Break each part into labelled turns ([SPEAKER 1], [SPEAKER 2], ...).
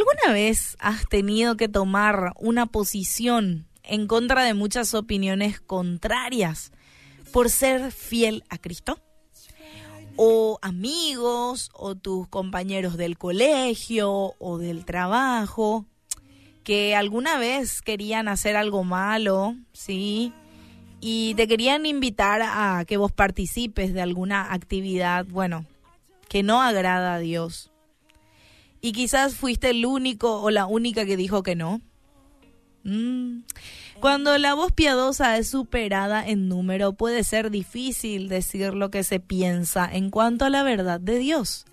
[SPEAKER 1] alguna vez has tenido que tomar una posición en contra de muchas opiniones contrarias por ser fiel a Cristo? o amigos o tus compañeros del colegio o del trabajo que alguna vez querían hacer algo malo, ¿sí? Y te querían invitar a que vos participes de alguna actividad, bueno, que no agrada a Dios. Y quizás fuiste el único o la única que dijo que no. Mm. Cuando la voz piadosa es superada en número, puede ser difícil decir lo que se piensa en cuanto a la verdad de Dios.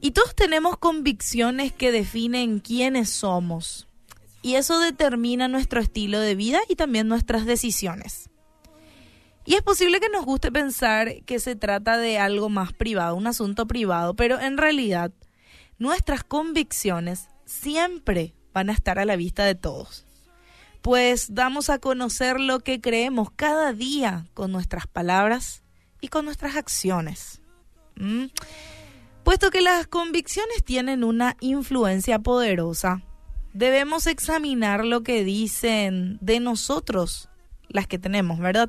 [SPEAKER 1] Y todos tenemos convicciones que definen quiénes somos. Y eso determina nuestro estilo de vida y también nuestras decisiones. Y es posible que nos guste pensar que se trata de algo más privado, un asunto privado, pero en realidad nuestras convicciones siempre van a estar a la vista de todos pues damos a conocer lo que creemos cada día con nuestras palabras y con nuestras acciones. ¿Mm? Puesto que las convicciones tienen una influencia poderosa, debemos examinar lo que dicen de nosotros, las que tenemos, ¿verdad?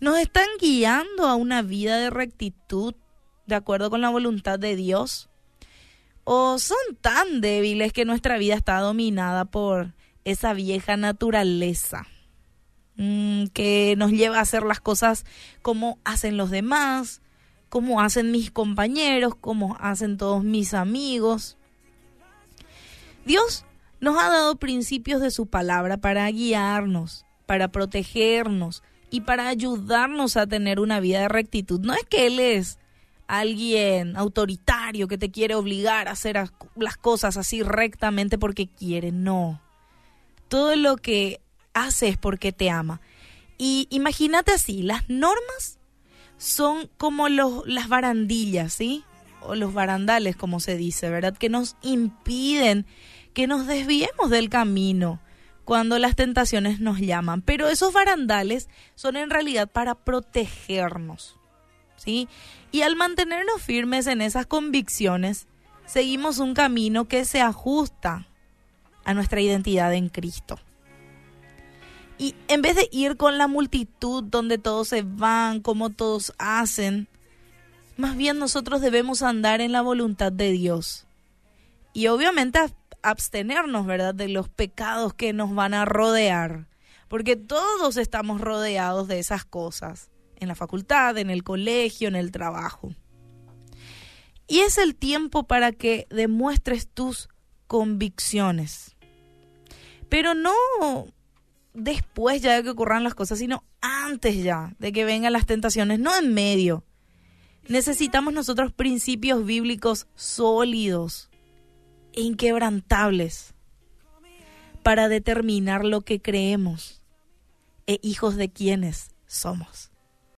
[SPEAKER 1] ¿Nos están guiando a una vida de rectitud de acuerdo con la voluntad de Dios? ¿O son tan débiles que nuestra vida está dominada por esa vieja naturaleza mm, que nos lleva a hacer las cosas como hacen los demás, como hacen mis compañeros, como hacen todos mis amigos. Dios nos ha dado principios de su palabra para guiarnos, para protegernos y para ayudarnos a tener una vida de rectitud. No es que Él es alguien autoritario que te quiere obligar a hacer las cosas así rectamente porque quiere, no todo lo que hace es porque te ama. Y imagínate así, las normas son como los, las barandillas, ¿sí? O los barandales, como se dice, ¿verdad? Que nos impiden que nos desviemos del camino cuando las tentaciones nos llaman. Pero esos barandales son en realidad para protegernos, ¿sí? Y al mantenernos firmes en esas convicciones, seguimos un camino que se ajusta a nuestra identidad en Cristo. Y en vez de ir con la multitud donde todos se van, como todos hacen, más bien nosotros debemos andar en la voluntad de Dios. Y obviamente abstenernos, ¿verdad?, de los pecados que nos van a rodear. Porque todos estamos rodeados de esas cosas. En la facultad, en el colegio, en el trabajo. Y es el tiempo para que demuestres tus convicciones pero no después ya de que ocurran las cosas, sino antes ya de que vengan las tentaciones, no en medio. Necesitamos nosotros principios bíblicos sólidos e inquebrantables para determinar lo que creemos e hijos de quienes somos.